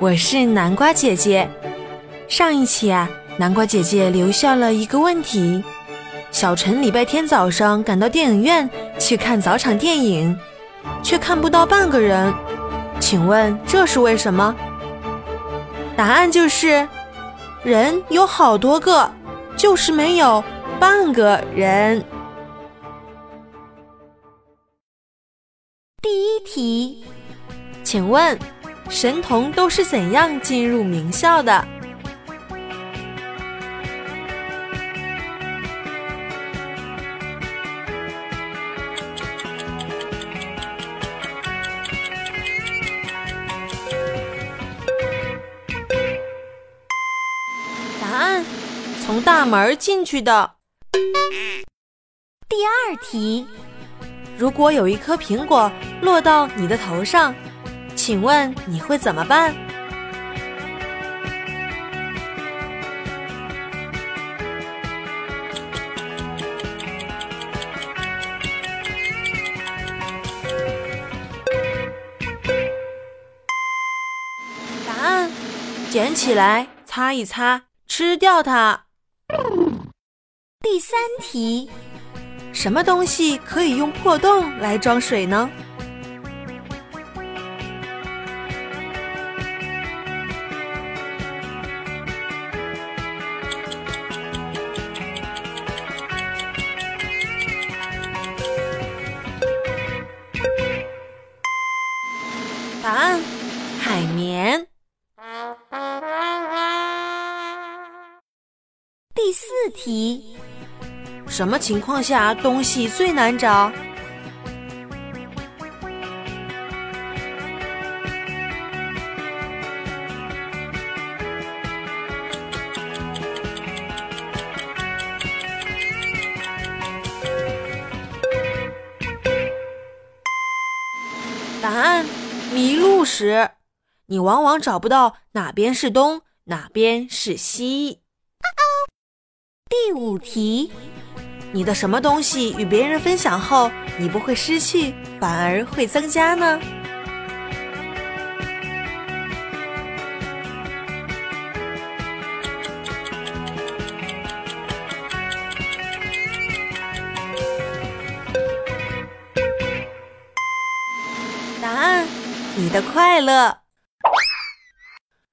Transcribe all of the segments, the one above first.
我是南瓜姐姐。上一期啊，南瓜姐姐留下了一个问题：小陈礼拜天早上赶到电影院去看早场电影，却看不到半个人，请问这是为什么？答案就是，人有好多个，就是没有半个人。第一题。请问，神童都是怎样进入名校的？答案：从大门进去的。第二题，如果有一颗苹果落到你的头上。请问你会怎么办？答案：捡起来，擦一擦，吃掉它。第三题，什么东西可以用破洞来装水呢？第四题，什么情况下东西最难找？答案。迷路时，你往往找不到哪边是东，哪边是西。第五题，你的什么东西与别人分享后，你不会失去，反而会增加呢？答案。你的快乐，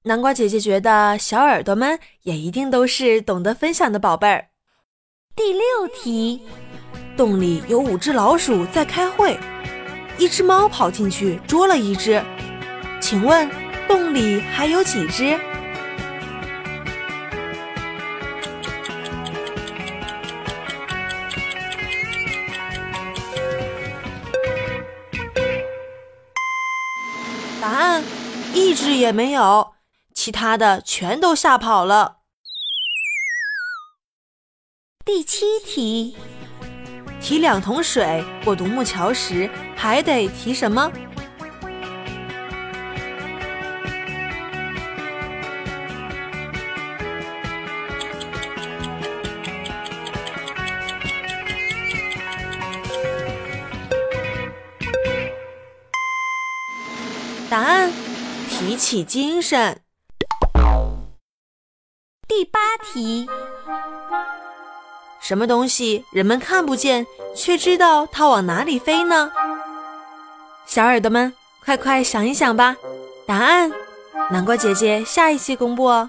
南瓜姐姐觉得小耳朵们也一定都是懂得分享的宝贝儿。第六题，洞里有五只老鼠在开会，一只猫跑进去捉了一只，请问洞里还有几只？答案，一只也没有，其他的全都吓跑了。第七题，提两桶水过独木桥时，还得提什么？答案：提起精神。题：什么东西人们看不见，却知道它往哪里飞呢？小耳朵们，快快想一想吧！答案，南瓜姐姐下一期公布哦。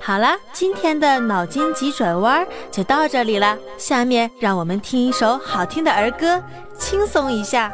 好了，今天的脑筋急转弯就到这里了。下面让我们听一首好听的儿歌，轻松一下。